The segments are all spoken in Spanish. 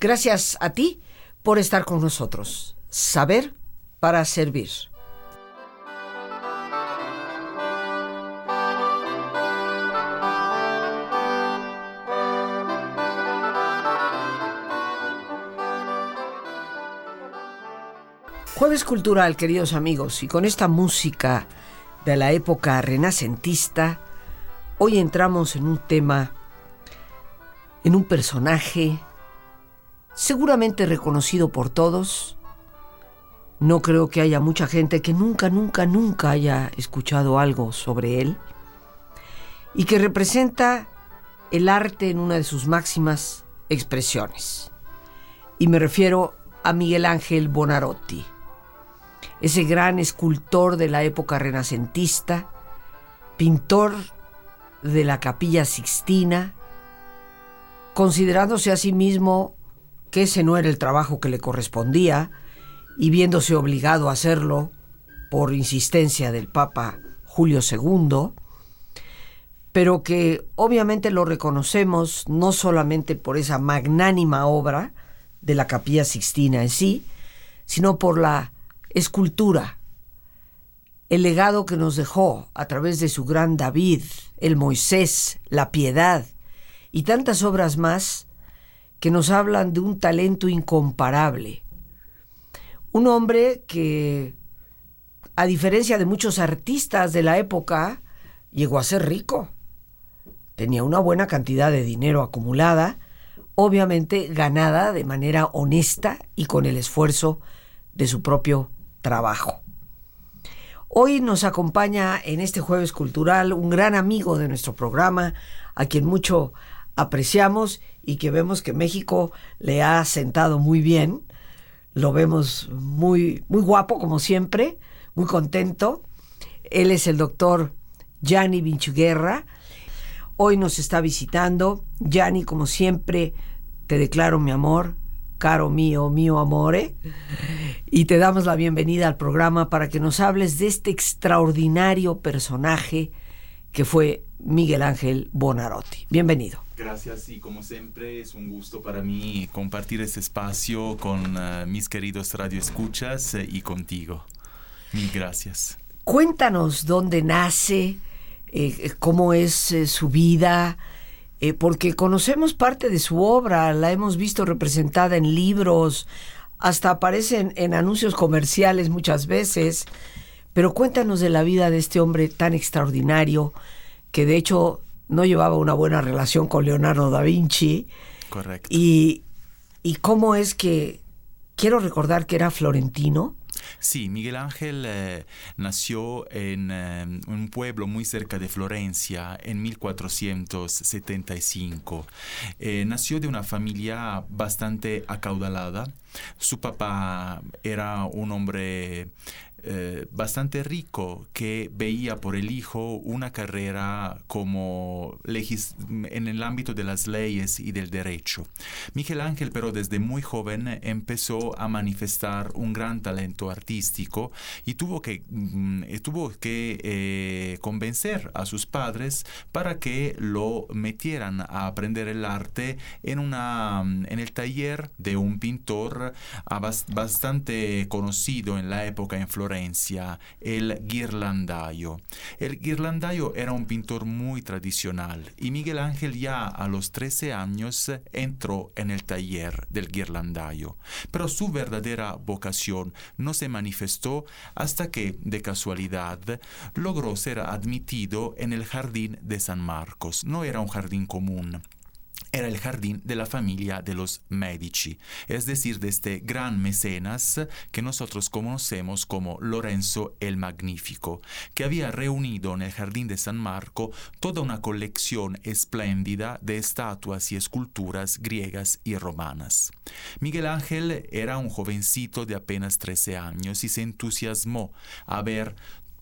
Gracias a ti por estar con nosotros. Saber para servir. Jueves Cultural, queridos amigos, y con esta música de la época renacentista, hoy entramos en un tema, en un personaje seguramente reconocido por todos. No creo que haya mucha gente que nunca, nunca, nunca haya escuchado algo sobre él y que representa el arte en una de sus máximas expresiones. Y me refiero a Miguel Ángel Bonarotti ese gran escultor de la época renacentista, pintor de la capilla sixtina, considerándose a sí mismo que ese no era el trabajo que le correspondía y viéndose obligado a hacerlo por insistencia del Papa Julio II, pero que obviamente lo reconocemos no solamente por esa magnánima obra de la capilla sixtina en sí, sino por la escultura, el legado que nos dejó a través de su gran David, el Moisés, la piedad y tantas obras más que nos hablan de un talento incomparable. Un hombre que, a diferencia de muchos artistas de la época, llegó a ser rico. Tenía una buena cantidad de dinero acumulada, obviamente ganada de manera honesta y con el esfuerzo de su propio trabajo. Hoy nos acompaña en este jueves cultural un gran amigo de nuestro programa, a quien mucho apreciamos y que vemos que México le ha sentado muy bien. Lo vemos muy, muy guapo, como siempre, muy contento. Él es el doctor Gianni Vinchuguerra. Hoy nos está visitando. Gianni, como siempre, te declaro mi amor, caro mío, mío amore, y te damos la bienvenida al programa para que nos hables de este extraordinario personaje que fue Miguel Ángel Bonarotti. Bienvenido. Gracias y como siempre es un gusto para mí compartir este espacio con uh, mis queridos radioescuchas uh, y contigo. Mil gracias. Cuéntanos dónde nace, eh, cómo es eh, su vida, eh, porque conocemos parte de su obra, la hemos visto representada en libros, hasta aparecen en anuncios comerciales muchas veces, pero cuéntanos de la vida de este hombre tan extraordinario, que de hecho no llevaba una buena relación con Leonardo da Vinci. Correcto. Y, y cómo es que, quiero recordar que era florentino, Sí, Miguel Ángel eh, nació en eh, un pueblo muy cerca de Florencia en 1475. Eh, nació de una familia bastante acaudalada. Su papá era un hombre eh, bastante rico que veía por el hijo una carrera como en el ámbito de las leyes y del derecho. Miguel Ángel, pero desde muy joven empezó a manifestar un gran talento artístico y tuvo que, mm, eh, tuvo que eh, convencer a sus padres para que lo metieran a aprender el arte en, una, mm, en el taller de un pintor ah, bastante conocido en la época en Florencia el Ghirlandaio. El Ghirlandaio era un pintor muy tradicional y Miguel Ángel ya a los 13 años entró en el taller del Ghirlandaio. Pero su verdadera vocación no se manifestó hasta que, de casualidad, logró ser admitido en el jardín de San Marcos. No era un jardín común era el jardín de la familia de los Medici, es decir, de este gran mecenas que nosotros conocemos como Lorenzo el Magnífico, que había reunido en el jardín de San Marco toda una colección espléndida de estatuas y esculturas griegas y romanas. Miguel Ángel era un jovencito de apenas 13 años y se entusiasmó a ver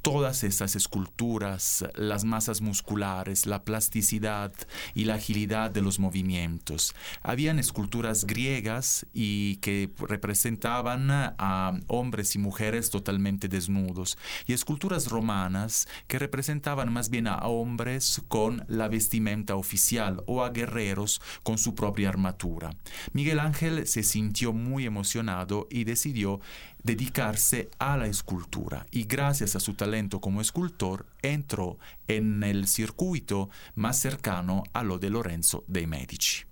todas esas esculturas, las masas musculares, la plasticidad y la agilidad de los movimientos. Habían esculturas griegas y que representaban a hombres y mujeres totalmente desnudos y esculturas romanas que representaban más bien a hombres con la vestimenta oficial o a guerreros con su propia armatura. Miguel Ángel se sintió muy emocionado y decidió dedicarse a la escultura y gracias a su talento como escultor entró en el circuito más cercano a lo de Lorenzo de Medici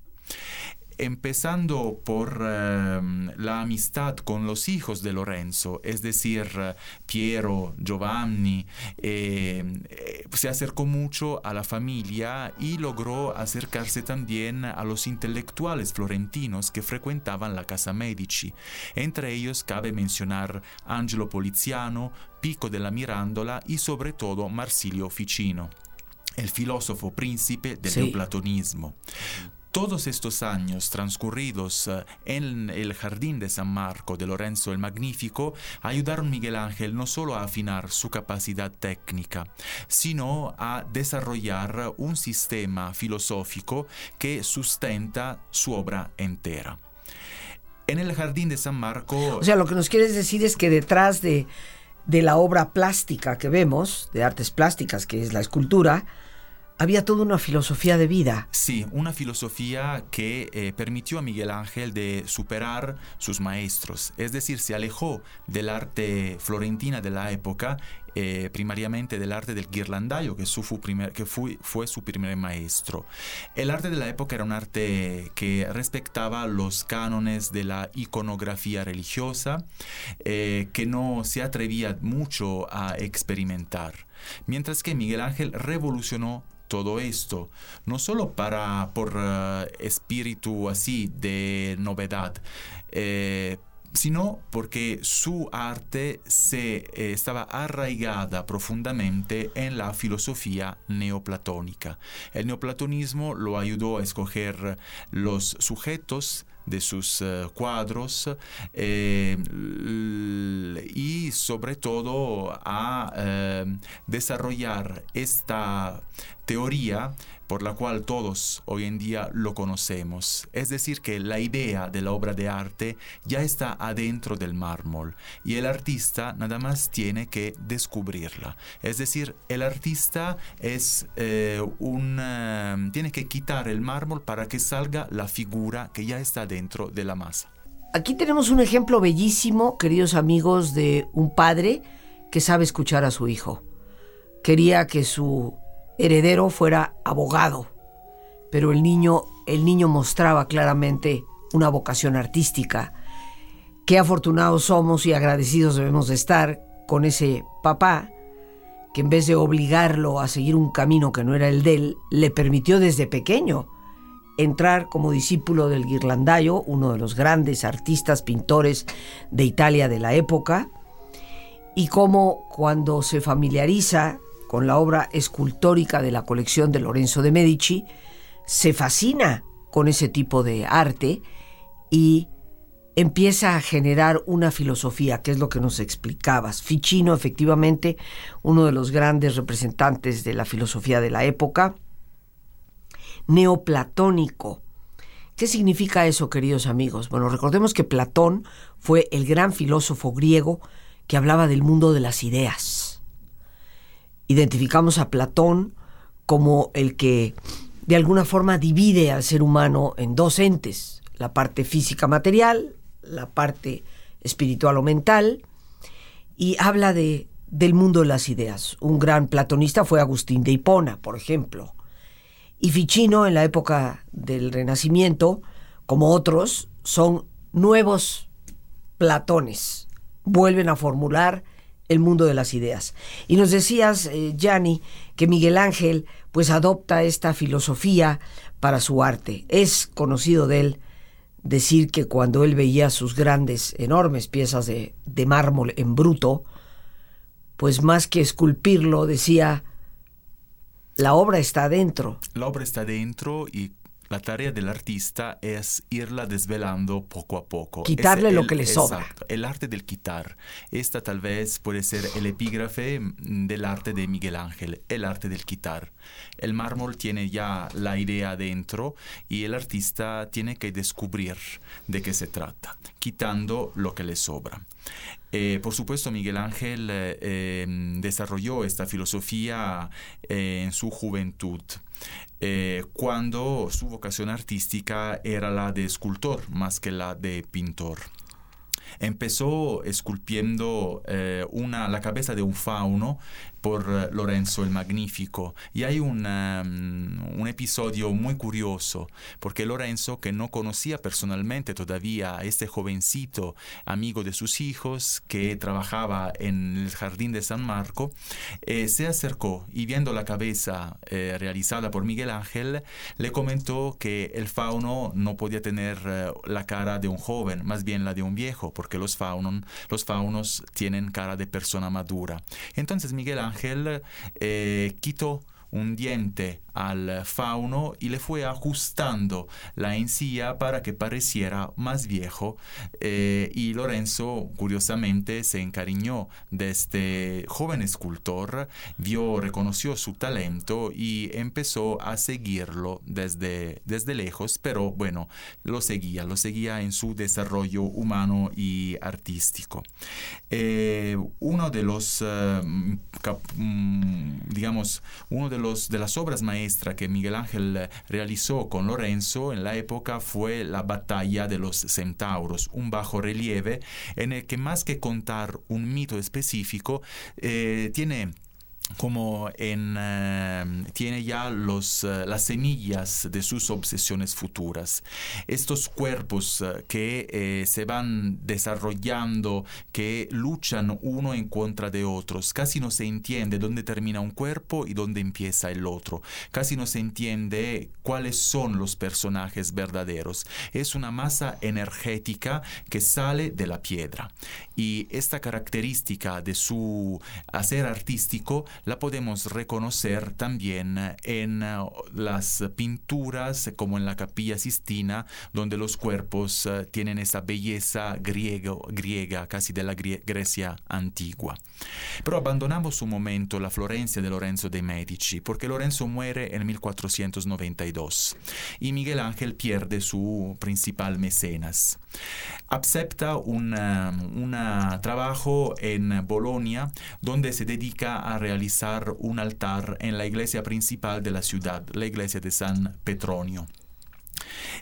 empezando por em, la amistad con los hijos de Lorenzo, es decir, Piero, Giovanni, em, eh, se acercó mucho a la familia y logró acercarse también a los intelectuales florentinos que frecuentaban la casa Medici. Entre ellos cabe mencionar Angelo Poliziano, Pico della Mirandola y sobre todo Marsilio Ficino el filósofo príncipe del neoplatonismo. Todos estos años transcurridos eh, en el jardín de San Marco de Lorenzo el Magnífico ayudaron Miguel Ángel no solo a afinar su capacidad técnica, sino a desarrollar un sistema filosófico que sustenta su obra entera. En el jardín de San Marco... O sea, lo que nos quieres decir es que detrás de, de la obra plástica que vemos, de artes plásticas, que es la escultura, había toda una filosofía de vida. Sí, una filosofía que eh, permitió a Miguel Ángel de superar sus maestros, es decir, se alejó del arte florentina de la época, eh, primariamente del arte del guirlandayo, que, su fue, su primer maestro. El arte de la época era un arte que respectaba los cánones de la iconografía religiosa, eh, que no se atrevía mucho a experimentar. Mientras que Miguel Ángel revolucionó todo esto, no solo para, por eh, espíritu así de novedad, sino porque su arte se eh, estaba arraigada profundamente en la filosofía neoplatónica. El neoplatonismo lo ayudó a escoger los sujetos de sus cuadros y sobre todo a desarrollar esta teoría por la cual todos hoy en día lo conocemos. Es decir, que la idea de la obra de arte ya está adentro del mármol y el artista nada más tiene que descubrirla. Es decir, el artista es eh, un, eh, tiene que quitar el mármol para que salga la figura que ya está dentro de la masa. Aquí tenemos un ejemplo bellísimo, queridos amigos, de un padre que sabe escuchar a su hijo. Quería que su heredero fuera abogado, pero el niño, el niño mostraba claramente una vocación artística. Qué afortunados somos y agradecidos debemos de estar con ese papá que en vez de obligarlo a seguir un camino que no era el de él, le permitió desde pequeño entrar como discípulo del Ghirlandaio, uno de los grandes artistas pintores de Italia de la época, y cómo cuando se familiariza con la obra escultórica de la colección de Lorenzo de Medici, se fascina con ese tipo de arte y empieza a generar una filosofía, que es lo que nos explicabas. Ficino, efectivamente, uno de los grandes representantes de la filosofía de la época, neoplatónico. ¿Qué significa eso, queridos amigos? Bueno, recordemos que Platón fue el gran filósofo griego que hablaba del mundo de las ideas identificamos a Platón como el que de alguna forma divide al ser humano en dos entes, la parte física material, la parte espiritual o mental, y habla de, del mundo de las ideas. Un gran platonista fue Agustín de Hipona, por ejemplo. Y Ficino, en la época del Renacimiento, como otros, son nuevos platones. Vuelven a formular el mundo de las ideas. Y nos decías, eh, Gianni, que Miguel Ángel pues adopta esta filosofía para su arte. Es conocido de él decir que cuando él veía sus grandes, enormes piezas de, de mármol en bruto, pues más que esculpirlo, decía, la obra está adentro. La obra está dentro y la tarea del artista es irla desvelando poco a poco. Quitarle Es lo el- que le sobra. exacto, el arte del quitar. Esta tal vez puede ser el epígrafe mm, del arte de Miguel Ángel, el arte del quitar. El mármol tiene ya la idea dentro y el artista tiene que descubrir de qué se trata, quitando lo que le sobra. Eh, por supuesto, Miguel Ángel eh, eh, desarrolló esta filosofía eh, en su juventud, eh, cuando su vocación artística era la de escultor más que la de pintor. Empezó esculpiendo eh, una, la cabeza de un fauno por eh, Lorenzo el Magnífico. Y hay un, um, un episodio muy curioso, porque Lorenzo, que no conocía personalmente todavía a este jovencito amigo de sus hijos, que trabajaba en el jardín de San Marco, eh, se acercó y viendo la cabeza eh, realizada por Miguel Ángel, le comentó que el fauno no podía tener la cara de un joven, más bien la de un viejo, porque los, faunon, los faunos tienen cara de persona madura. Entonces Miguel Ángel eh, quitó un diente al fauno y le fue ajustando la encía para que pareciera más viejo eh, y Lorenzo curiosamente se encariñó de este joven escultor, vio, reconoció su talento y empezó a seguirlo desde, desde lejos, pero bueno, lo seguía, lo seguía en su desarrollo humano y artístico. Eh, uno de los, eh, cap- mm, digamos, uno de, los, de las obras maestras que Miguel Ángel realizó con Lorenzo en la época fue la batalla de los centauros, un bajo relieve en el que más que contar un mito específico, eh, tiene como en, eh, tiene ya los, eh, las semillas de sus obsesiones futuras. Estos cuerpos eh, que se van desarrollando, que luchan uno en contra de otros. Casi no se entiende dónde termina un cuerpo y dónde empieza el otro. Casi no se entiende cuáles son los personajes verdaderos. Es una masa energética que sale de la piedra. Y esta característica de su hacer artístico la podemos reconocer también en uh, las pinturas como en la capilla Sistina, donde los cuerpos uh, tienen esa belleza griego, griega, casi de la Grie- Grecia antigua. Pero abandonamos un momento la Florencia de Lorenzo de Medici, porque Lorenzo muere en 1492 y Miguel Ángel pierde su principal mecenas. Acepta un una trabajo en Bolonia donde se dedica a realizar un altar en la iglesia principal de la ciudad, la iglesia de San Petronio.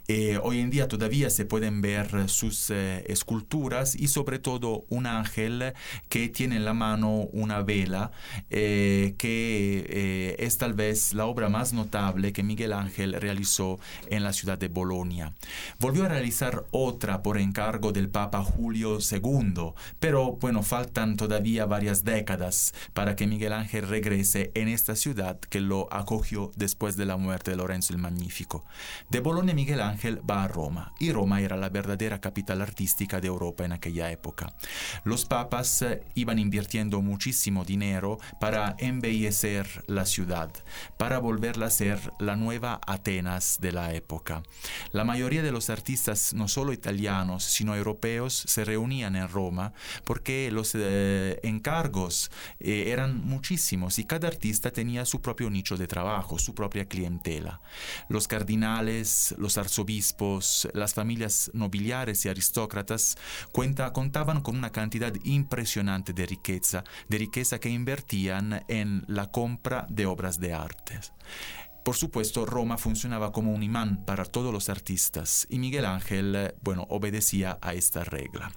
Eh, hoy en día todavía se pueden ver sus eh, esculturas y sobre todo un ángel que tiene en la mano una vela eh, que eh, es tal vez la obra más notable que Miguel Ángel realizó en la ciudad de Bolonia. Volvió a realizar otra por encargo del Papa Julio II, pero bueno, faltan todavía varias décadas para que Miguel Ángel regrese en esta ciudad que lo acogió después de la muerte de Lorenzo el Magnífico. De Bolonia Miguel Ángel va a Roma y Roma era la verdadera capital artística de Europa en aquella época. Los papas eh, iban invirtiendo muchísimo dinero para embellecer la ciudad, para volverla a ser la nueva Atenas de la época. La mayoría de los artistas, no solo italianos, sino europeos, se reunían en Roma porque los eh, encargos eh, eran muchísimos y cada artista tenía su propio nicho de trabajo, su propia clientela. Los cardinales, los arzobispos, las familias nobiliares y aristócratas cuenta, contaban con una cantidad impresionante de riqueza, de riqueza que invertían en la compra de obras de arte. Por supuesto, Roma funcionaba como un imán para todos los artistas y Miguel Ángel, bueno, obedecía a esta regla.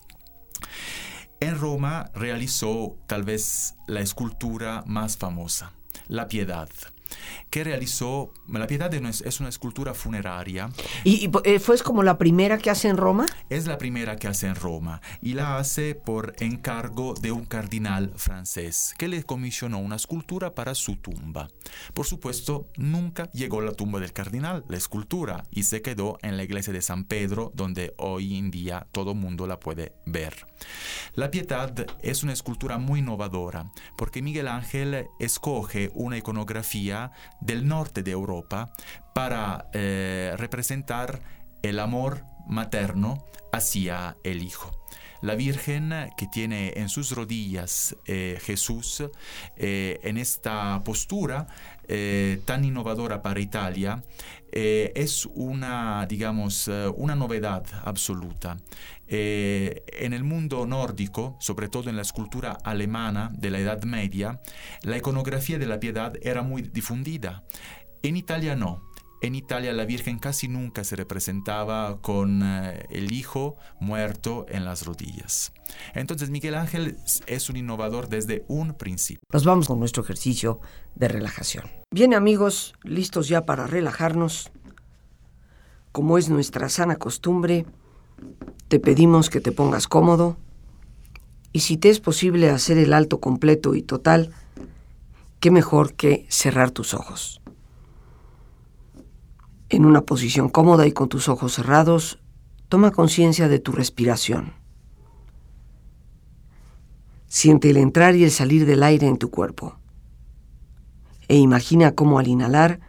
En Roma realizó tal vez la escultura más famosa, la Piedad que realizó, la Piedad es una escultura funeraria. ¿Y, y eh, fue como la primera que hace en Roma? Es la primera que hace en Roma y la hace por encargo de un cardinal francés que le comisionó una escultura para su tumba. Por supuesto, nunca llegó a la tumba del cardinal, la escultura, y se quedó en la iglesia de San Pedro, donde hoy en día todo mundo la puede ver. La Piedad es una escultura muy innovadora porque Miguel Ángel escoge una iconografía del norte de Europa para eh, representar el amor materno hacia el Hijo. La Virgen que tiene en sus rodillas eh, Jesús eh, en esta postura eh, tan innovadora para Italia es una, digamos, una novedad absoluta. en el mundo nórdico, sobre todo en la escultura alemana de la Edad Media, la iconografía de la piedad era muy difundida. En Italia no. En Italia la Virgen casi nunca se representaba con eh, el Hijo muerto en las rodillas. Entonces Miguel Ángel es un innovador desde un principio. Nos vamos con nuestro ejercicio de relajación. Bien amigos, listos ya para relajarnos. Como es nuestra sana costumbre, te pedimos que te pongas cómodo y si te es posible hacer el alto completo y total, qué mejor que cerrar tus ojos. En una posición cómoda y con tus ojos cerrados, toma conciencia de tu respiración. Siente el entrar y el salir del aire en tu cuerpo. E imagina cómo al inhalar,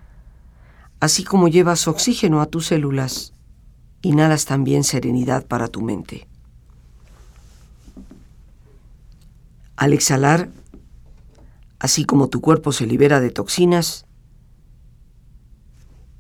así como llevas oxígeno a tus células, inhalas también serenidad para tu mente. Al exhalar, así como tu cuerpo se libera de toxinas,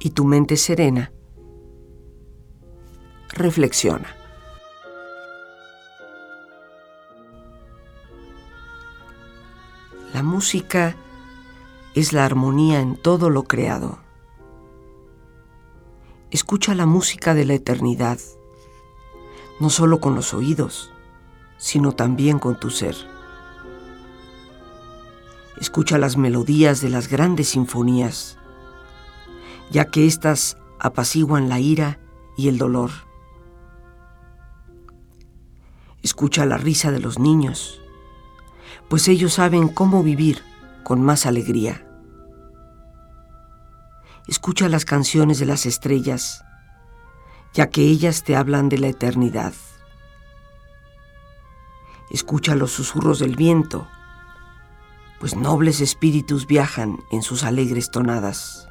y tu mente serena, reflexiona. La música es la armonía en todo lo creado. Escucha la música de la eternidad, no solo con los oídos, sino también con tu ser. Escucha las melodías de las grandes sinfonías, ya que éstas apaciguan la ira y el dolor. Escucha la risa de los niños, pues ellos saben cómo vivir con más alegría. Escucha las canciones de las estrellas, ya que ellas te hablan de la eternidad. Escucha los susurros del viento, pues nobles espíritus viajan en sus alegres tonadas.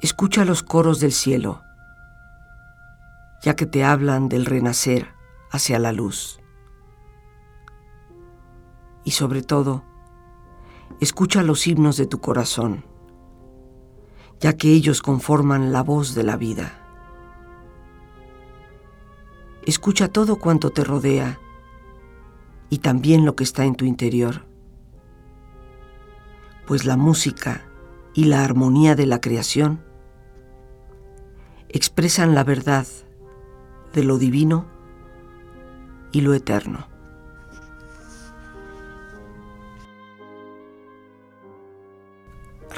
Escucha los coros del cielo, ya que te hablan del renacer hacia la luz. Y sobre todo, escucha los himnos de tu corazón, ya que ellos conforman la voz de la vida. Escucha todo cuanto te rodea y también lo que está en tu interior, pues la música y la armonía de la creación expresan la verdad de lo divino y lo eterno.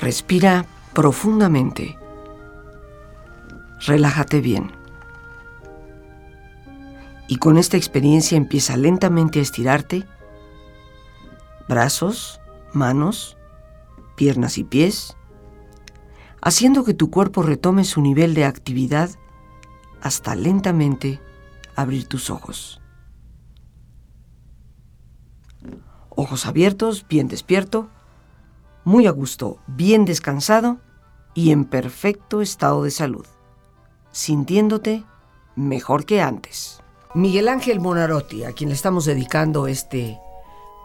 Respira profundamente. Relájate bien. Y con esta experiencia empieza lentamente a estirarte. Brazos, manos, piernas y pies, haciendo que tu cuerpo retome su nivel de actividad hasta lentamente abrir tus ojos. Ojos abiertos, bien despierto muy a gusto, bien descansado y en perfecto estado de salud, sintiéndote mejor que antes. Miguel Ángel Monarotti, a quien le estamos dedicando este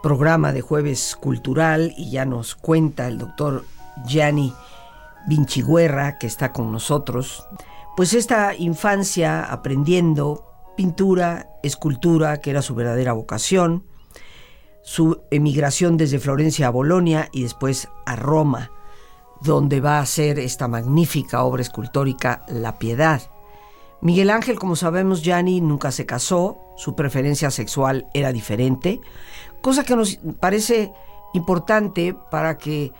programa de jueves cultural y ya nos cuenta el doctor Gianni Vinciguerra, que está con nosotros, pues esta infancia aprendiendo pintura, escultura, que era su verdadera vocación, su emigración desde Florencia a Bolonia y después a Roma, donde va a hacer esta magnífica obra escultórica La Piedad. Miguel Ángel, como sabemos, Gianni nunca se casó, su preferencia sexual era diferente, cosa que nos parece importante para que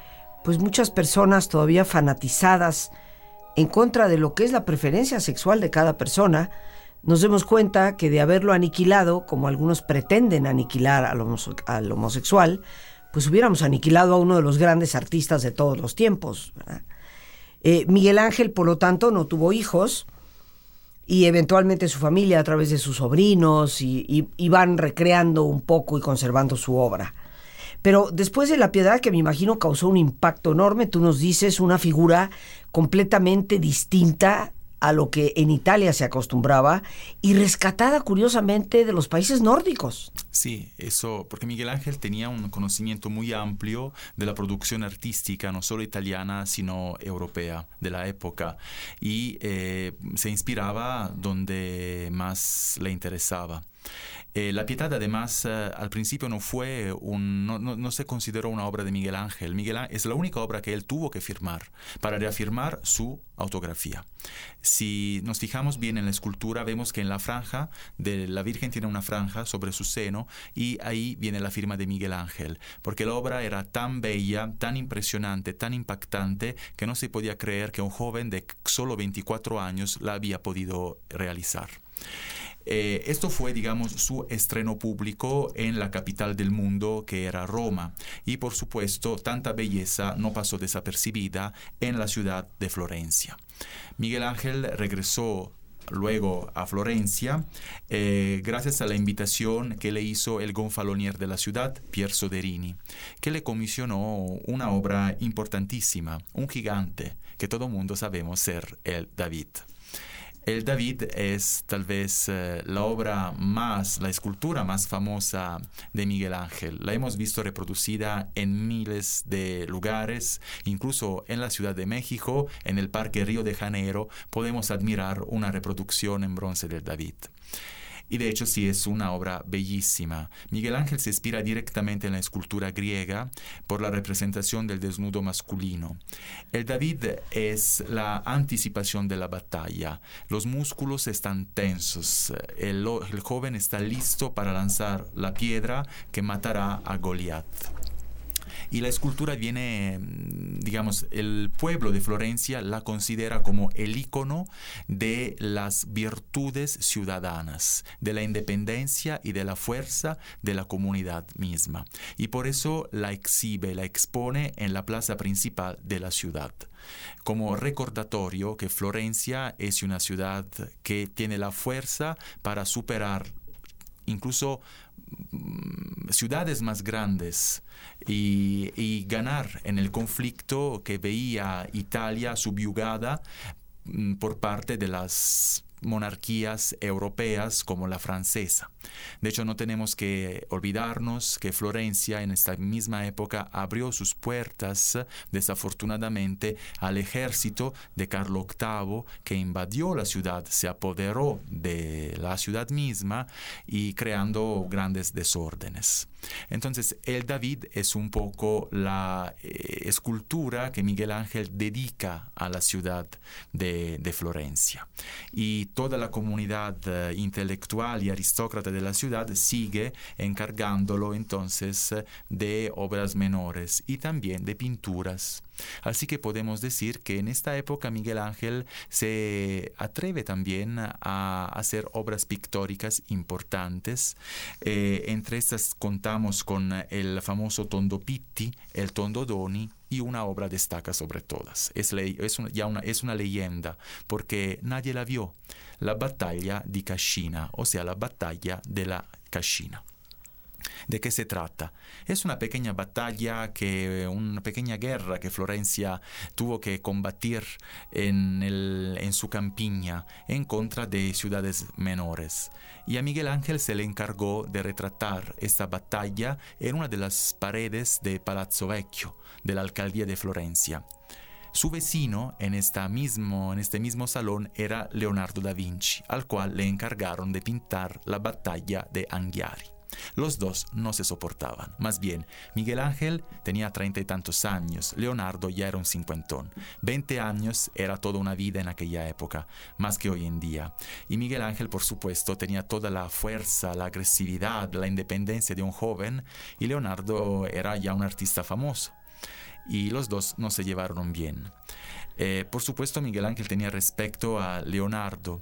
pues muchas personas todavía fanatizadas en contra de lo que es la preferencia sexual de cada persona, nos demos cuenta que de haberlo aniquilado, como algunos pretenden aniquilar al, homosexual, pues hubiéramos aniquilado a uno de los grandes artistas de todos los tiempos. Eh, Miguel Ángel, por lo tanto, no tuvo hijos y eventualmente su familia a través de sus sobrinos y, y, van recreando un poco y conservando su obra. Pero después de la piedad, que me imagino causó un impacto enorme, tú nos dices una figura completamente distinta a lo que en Italia se acostumbraba y rescatada curiosamente de los países nórdicos. Sí, eso, porque Miguel Ángel tenía un conocimiento muy amplio de la producción artística, no solo italiana, sino europea de la época, y eh, se inspiraba donde más le interesaba. Eh, la Pietad además eh, al principio no fue no, se consideró una obra de Miguel Ángel. Miguel Ángel es la única obra que él tuvo que firmar para reafirmar su autografía. Si nos fijamos bien en la escultura, vemos que en la franja de la Virgen tiene una franja sobre su seno y ahí viene la firma de Miguel Ángel, porque la obra era tan bella, tan impresionante, tan impactante, que no se podía creer que un joven de solo 24 años la había podido realizar. Eh, esto fue, digamos, su estreno público en la capital del mundo, que era Roma. Y por supuesto, tanta belleza no pasó desapercibida en la ciudad de Florencia. Miguel Ángel regresó luego a Florencia, eh, gracias a la invitación que le hizo el gonfalonier de la ciudad, Pier Soderini, que le comisionó una obra importantísima, un gigante, que todo mundo sabemos ser el David. El David es tal vez eh, la obra más, la escultura más famosa de Miguel Ángel. La hemos visto reproducida en miles de lugares, incluso en la Ciudad de México, en el Parque Río de Janeiro, podemos admirar una reproducción en bronce del David. Y de hecho sí es una obra bellísima. Miguel Ángel se inspira directamente en la escultura griega por la representación del desnudo masculino. El David es la anticipación de la batalla. Los músculos están tensos. El, joven está listo para lanzar la piedra que matará a Goliat. Y la escultura viene, mm, digamos, el pueblo de Florencia la considera como el icono de las virtudes ciudadanas, de la independencia y de la fuerza de la comunidad misma. Y por eso la exhibe, la expone en la plaza principal de la ciudad como recordatorio que Florencia es una ciudad que tiene la fuerza para superar incluso mm, ciudades más grandes y, ganar en el conflicto que veía Italia subyugada mm, por parte de las monarquías europeas como la francesa. De hecho, no tenemos que olvidarnos que Florencia en esta misma época abrió sus puertas, desafortunadamente, al ejército de Carlo VIII que invadió la ciudad, se apoderó de la ciudad misma y creando grandes desórdenes. Entonces, el David es un poco la eh, escultura que Miguel Ángel dedica a la ciudad de, Florencia. Y toda la comunidad eh, intelectual y aristócrata de la ciudad sigue encargándolo entonces de obras menores y también de pinturas. Así que podemos decir que en esta época Miguel Ángel se atreve también a hacer obras pictóricas importantes. Eh, entre estas contamos con el famoso Tondo Pitti, el Tondo Doni, y una obra destaca sobre todas. Es, ya una, es una leyenda porque nadie la vio. La batalla di Cascina, o sea, la batalla de la Cascina. ¿De qué se trata? Es una pequeña batalla, que, una pequeña guerra que Florencia tuvo que combatir en, su campiña en contra de ciudades menores. Y a Miguel Ángel se le encargó de retratar esta batalla en una de las paredes de Palazzo Vecchio, de la alcaldía de Florencia. Su vecino en, esta mismo, en este mismo salón era Leonardo da Vinci, al cual le encargaron de pintar la batalla de Anghiari. Los dos no se soportaban. Más bien, Miguel Ángel tenía treinta y tantos años, Leonardo ya era un cincuentón. Veinte años era toda una vida en aquella época, más que hoy en día. Y Miguel Ángel, por supuesto, tenía toda la fuerza, la agresividad, la independencia de un joven, y Leonardo era ya un artista famoso. Y los dos no se llevaron bien. Eh, por supuesto, Miguel Ángel tenía respecto a Leonardo.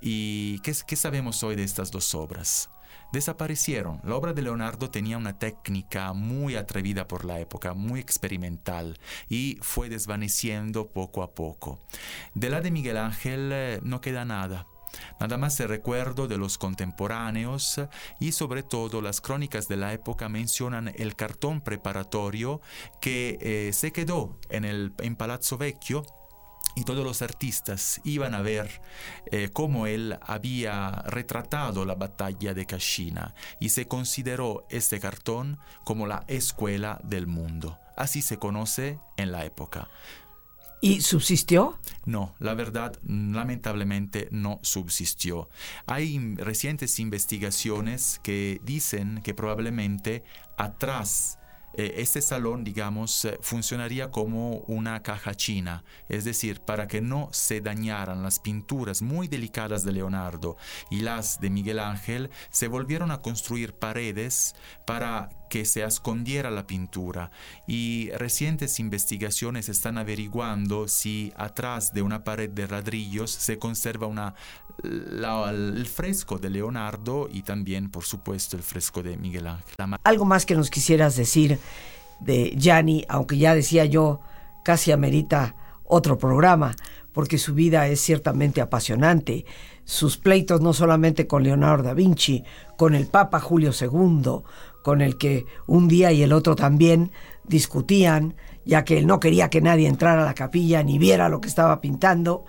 ¿Y qué, qué sabemos hoy de estas dos obras? Desaparecieron. La obra de Leonardo tenía una técnica muy atrevida por la época, muy experimental, y fue desvaneciendo poco a poco. De la de Miguel Ángel eh, no queda nada. Nada más el recuerdo de los contemporáneos y sobre todo las crónicas de la época mencionan el cartón preparatorio que eh, se quedó en, el, en Palazzo Vecchio y todos los artistas iban a ver eh, cómo él había retratado la batalla de Cascina y se consideró este cartón como la escuela del mundo. Así se conoce en la época. ¿Y subsistió? No, la verdad, lamentablemente no subsistió. Hay recientes investigaciones que dicen que probablemente atrás este salón, digamos, eh, funcionaría como una caja china, es decir, para que no se dañaran las pinturas muy delicadas de Leonardo y las de Miguel Ángel, se volvieron a construir paredes para que se escondiera la pintura. Y recientes investigaciones están averiguando si atrás de una pared de ladrillos se conserva una, el fresco de Leonardo y también por supuesto el fresco de Miguel Ángel. Algo más que nos quisieras decir de Gianni, aunque ya decía yo, casi amerita otro programa, porque su vida es ciertamente apasionante. Sus pleitos no solamente con Leonardo da Vinci, con el Papa Julio II, con el que un día y el otro también discutían, ya que él no quería que nadie entrara a la capilla ni viera lo que estaba pintando,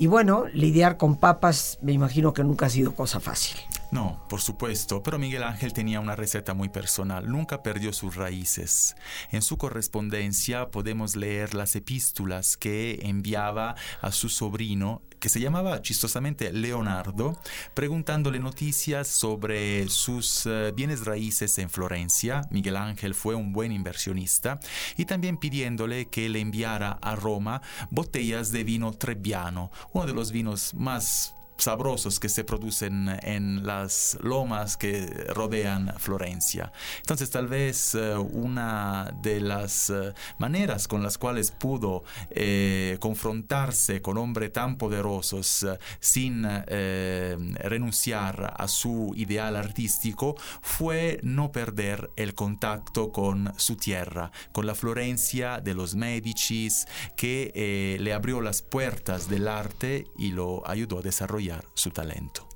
Y bueno, lidiar con papas me imagino que nunca ha sido cosa fácil. No, por supuesto, pero Miguel Ángel tenía una receta muy personal, nunca perdió sus raíces. En su correspondencia podemos leer las epístolas que enviaba a su sobrino que se llamaba chistosamente Leonardo, preguntándole noticias sobre sus eh, bienes raíces en Florencia. Miguel Ángel fue un buen inversionista y también pidiéndole que le enviara a Roma botellas de vino Trebbiano, uno de los vinos más sabrosos que se producen en las lomas que rodean Florencia. Entonces tal vez eh, una de las eh, maneras con las cuales pudo eh, confrontarse con hombres tan poderosos sin renunciar a su ideal artístico fue no perder el contacto con su tierra, con la Florencia de los Medicis, que le abrió las puertas del arte y lo ayudó a desarrollar su talento.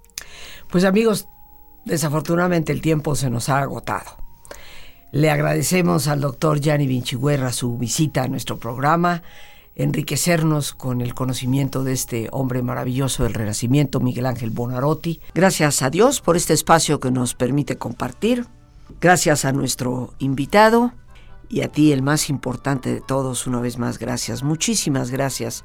Pues amigos, desafortunadamente el tiempo se nos ha agotado. Le agradecemos al doctor Gianni Vinciguerra su visita a nuestro programa, enriquecernos con el conocimiento de este hombre maravilloso del Renacimiento, Miguel Ángel Bonarotti. Gracias a Dios por este espacio que nos permite compartir. Gracias a nuestro invitado y a ti, el más importante de todos, una vez más, gracias. Muchísimas gracias